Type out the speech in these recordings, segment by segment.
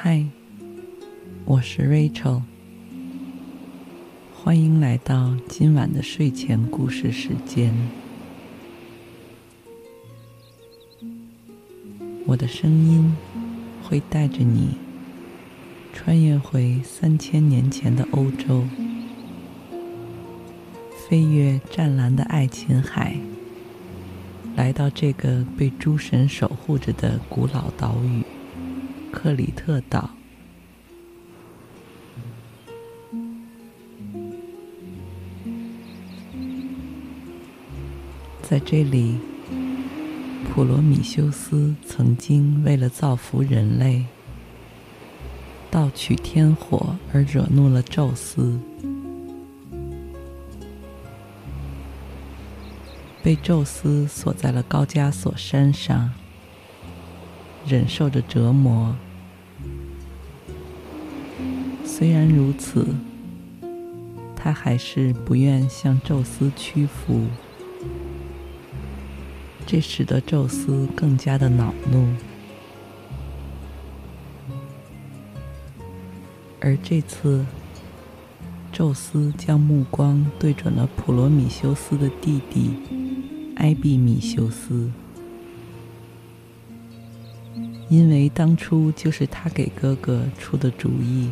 嗨，我是 Rachel，欢迎来到今晚的睡前故事时间。我的声音会带着你穿越回三千年前的欧洲，飞越湛蓝的爱琴海，来到这个被诸神守护着的古老岛屿。克里特岛，在这里，普罗米修斯曾经为了造福人类，盗取天火而惹怒了宙斯，被宙斯锁在了高加索山上。忍受着折磨，虽然如此，他还是不愿向宙斯屈服，这使得宙斯更加的恼怒。而这次，宙斯将目光对准了普罗米修斯的弟弟埃庇米修斯。因为当初就是他给哥哥出的主意。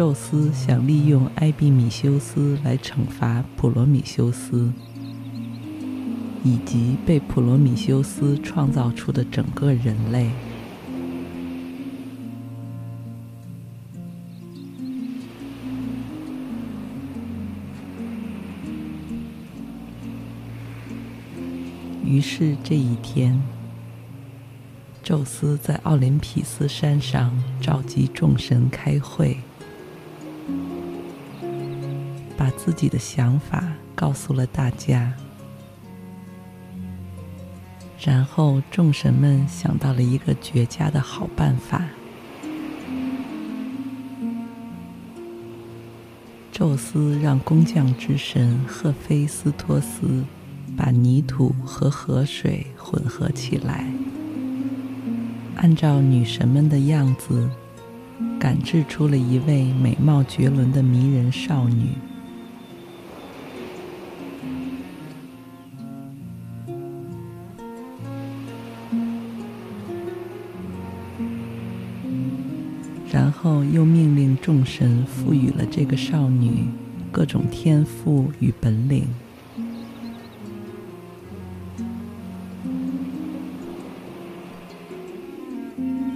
宙斯想利用埃庇米修斯来惩罚普罗米修斯，以及被普罗米修斯创造出的整个人类。于是这一天，宙斯在奥林匹斯山上召集众神开会，自己的想法告诉了大家。然后众神们想到了一个绝佳的好办法。宙斯让工匠之神赫菲斯托斯。把泥土和河水混合起来，按照女神们的样子，赶制出了一位美貌绝伦的迷人少女。后又命令众神赋予了这个少女各种天赋与本领。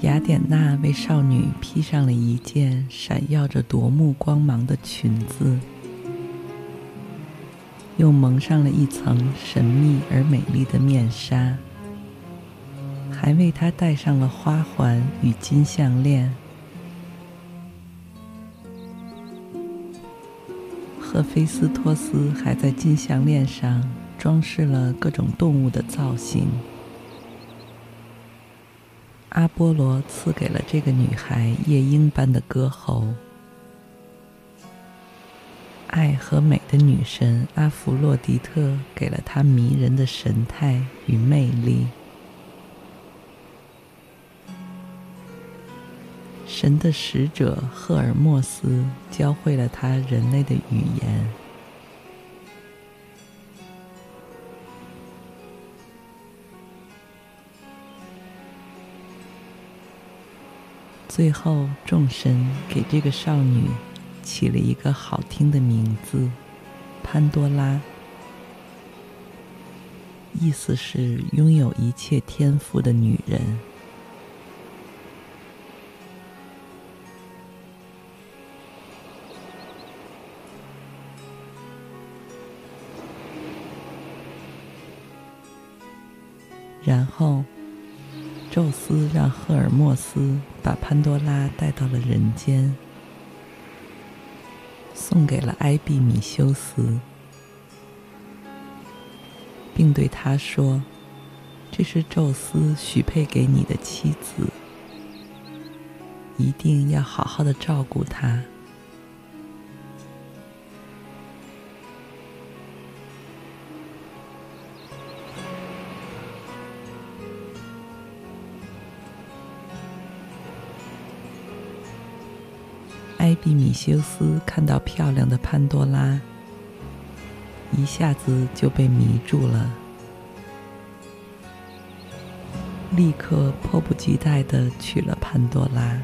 雅典娜为少女披上了一件闪耀着夺目光芒的裙子，又蒙上了一层神秘而美丽的面纱，还为她戴上了花环与金项链。赫菲斯托斯还在金项链上装饰了各种动物的造型。阿波罗赐给了这个女孩夜莺般的歌喉，爱和美的女神阿弗洛狄特给了她迷人的神态与魅力，神的使者赫尔墨斯教会了她人类的语言。最后，众神给这个少女起了一个好听的名字——潘多拉，意思是拥有一切天赋的女人。然后，宙斯让赫尔墨斯把潘多拉带到了人间，送给了埃庇米修斯，并对他说：“这是宙斯许配给你的妻子，一定要好好的照顾她。”埃比米修斯看到漂亮的潘多拉，一下子就被迷住了，立刻迫不及待地娶了潘多拉。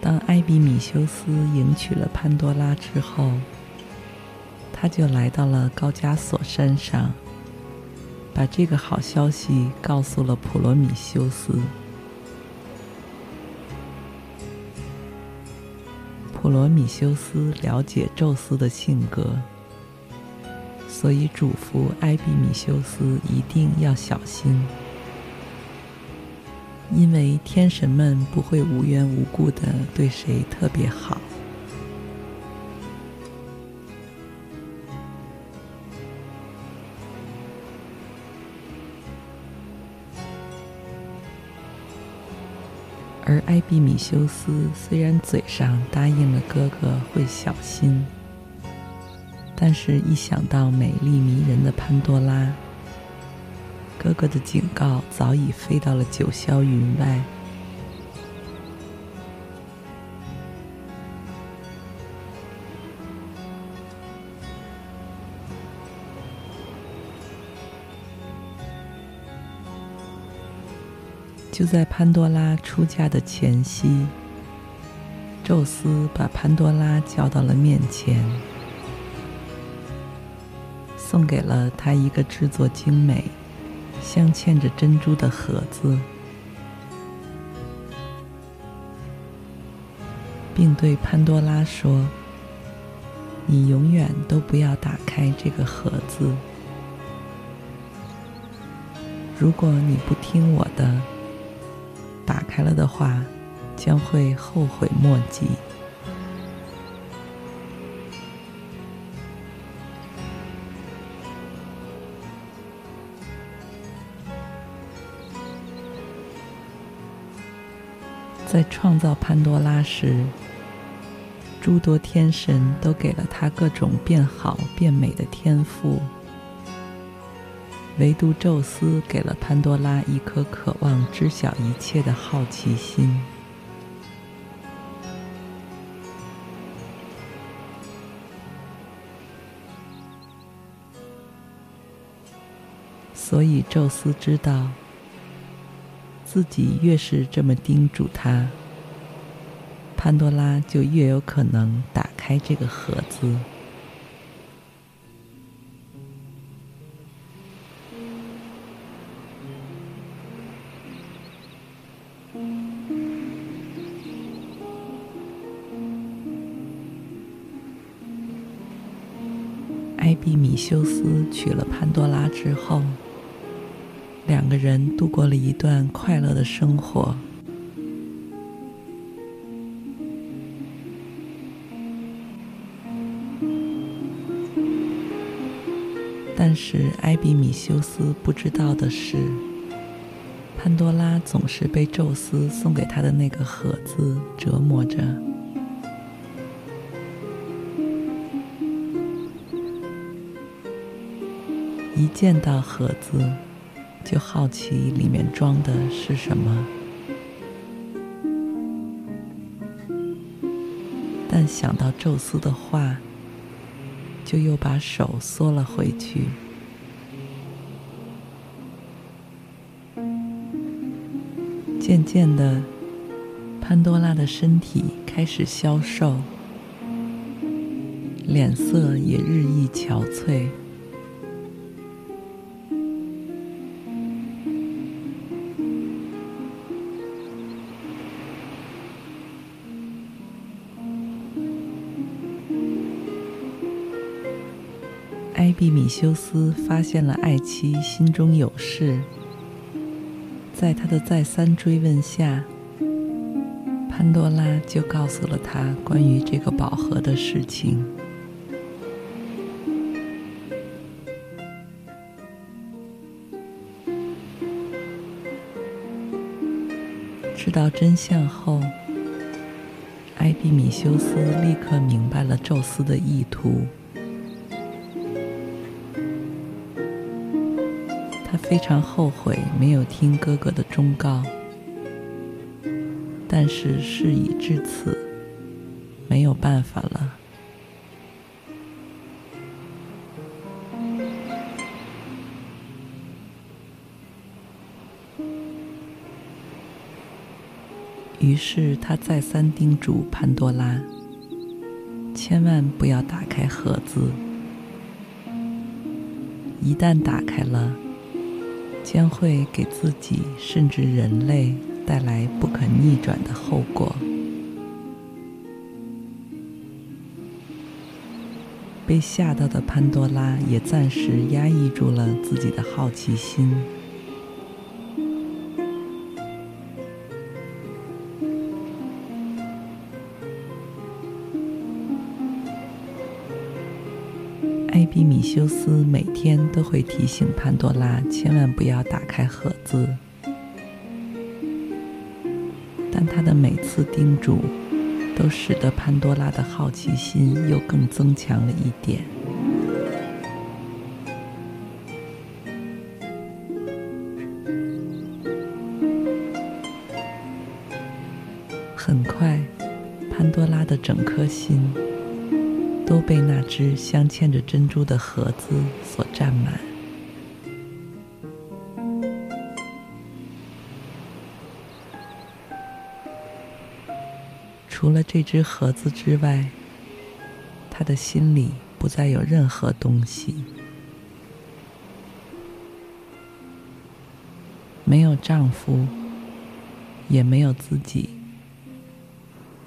当埃比米修斯迎娶了潘多拉之后，他就来到了高加索山上。把这个好消息告诉了普罗米修斯。普罗米修斯了解宙斯的性格，所以嘱咐埃庇米修斯一定要小心，因为天神们不会无缘无故的对谁特别好。艾比米修斯虽然嘴上答应了哥哥会小心，但是一想到美丽迷人的潘多拉，哥哥的警告早已飞到了九霄云外。就在潘多拉出嫁的前夕，宙斯把潘多拉叫到了面前，送给了他一个制作精美、镶嵌着珍珠的盒子，并对潘多拉说：“你永远都不要打开这个盒子，如果你不听我的。”开了的话，将会后悔莫及。在创造潘多拉时，诸多天神都给了他各种变好变美的天赋。唯独宙斯给了潘多拉一颗渴望知晓一切的好奇心，所以宙斯知道，自己越是这么叮嘱他，潘多拉就越有可能打开这个盒子。修斯娶了潘多拉之后，两个人度过了一段快乐的生活。但是埃比米修斯不知道的是，潘多拉总是被宙斯送给他的那个盒子折磨着。一见到盒子，就好奇里面装的是什么，但想到宙斯的话，就又把手缩了回去。渐渐的，潘多拉的身体开始消瘦，脸色也日益憔悴。毕米修斯发现了爱妻心中有事，在他的再三追问下，潘多拉就告诉了他关于这个宝盒的事情。知道真相后，艾比米修斯立刻明白了宙斯的意图。非常后悔没有听哥哥的忠告，但是事已至此，没有办法了。于是他再三叮嘱潘多拉，千万不要打开盒子。一旦打开了，将会给自己甚至人类带来不可逆转的后果。被吓到的潘多拉也暂时压抑住了自己的好奇心。修斯每天都会提醒潘多拉千万不要打开盒子，但他的每次叮嘱都使得潘多拉的好奇心又更增强了一点。很快，潘多拉的整颗心。都被那只镶嵌着珍珠的盒子所占满。除了这只盒子之外，他的心里不再有任何东西，没有丈夫，也没有自己。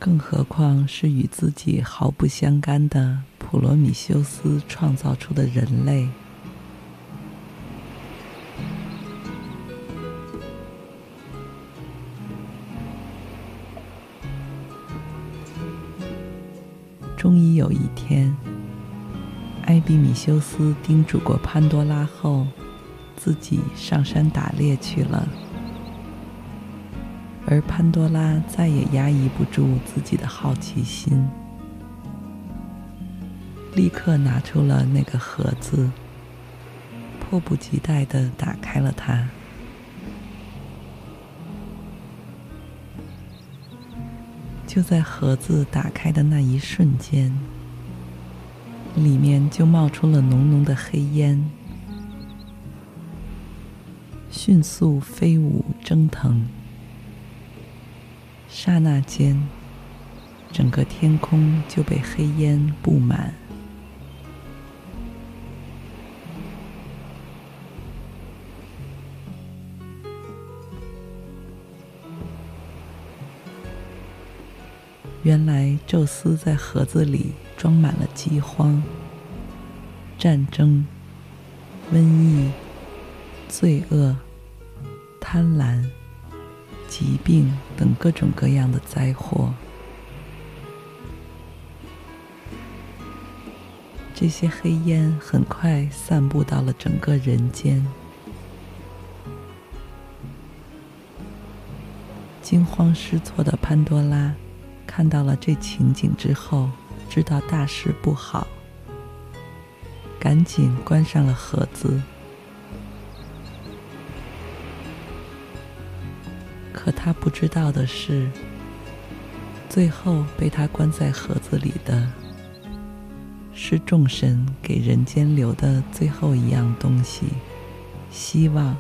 更何况是与自己毫不相干的普罗米修斯创造出的人类。终于有一天，艾比米修斯叮嘱过潘多拉后，自己上山打猎去了。而潘多拉再也压抑不住自己的好奇心，立刻拿出了那个盒子，迫不及待地打开了它。就在盒子打开的那一瞬间，里面就冒出了浓浓的黑烟，迅速飞舞蒸腾。刹那间，整个天空就被黑烟布满。原来，宙斯在盒子里装满了饥荒、战争、瘟疫、罪恶、贪婪。疾病等各种各样的灾祸，这些黑烟很快散布到了整个人间。惊慌失措的潘多拉看到了这情景之后，知道大事不好，赶紧关上了盒子。可他不知道的是，最后被他关在盒子里的，是众神给人间留的最后一样东西——希望。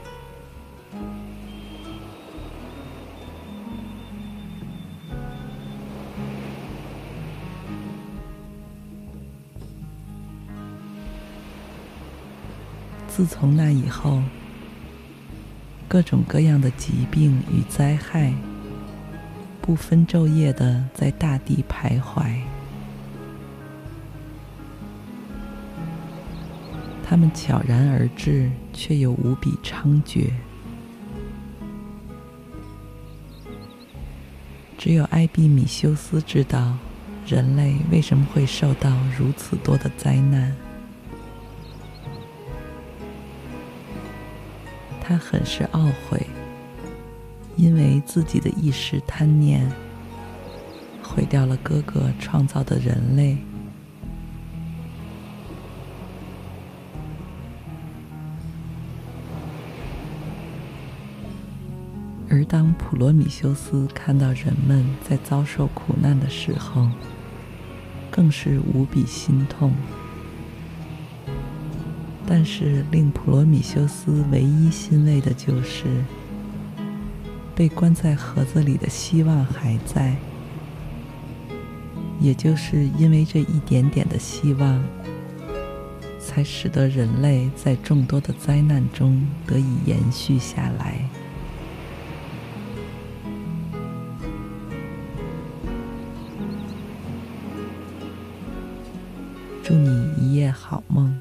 自从那以后，各种各样的疾病与灾害，不分昼夜的在大地徘徊。他们悄然而至，却又无比猖獗。只有艾比米修斯知道，人类为什么会受到如此多的灾难。他很是懊悔，因为自己的一时贪念，毁掉了哥哥创造的人类。而当普罗米修斯看到人们在遭受苦难的时候，更是无比心痛。但是令普罗米修斯唯一欣慰的就是，被关在盒子里的希望还在。也就是因为这一点点的希望，才使得人类在众多的灾难中得以延续下来。祝你一夜好梦。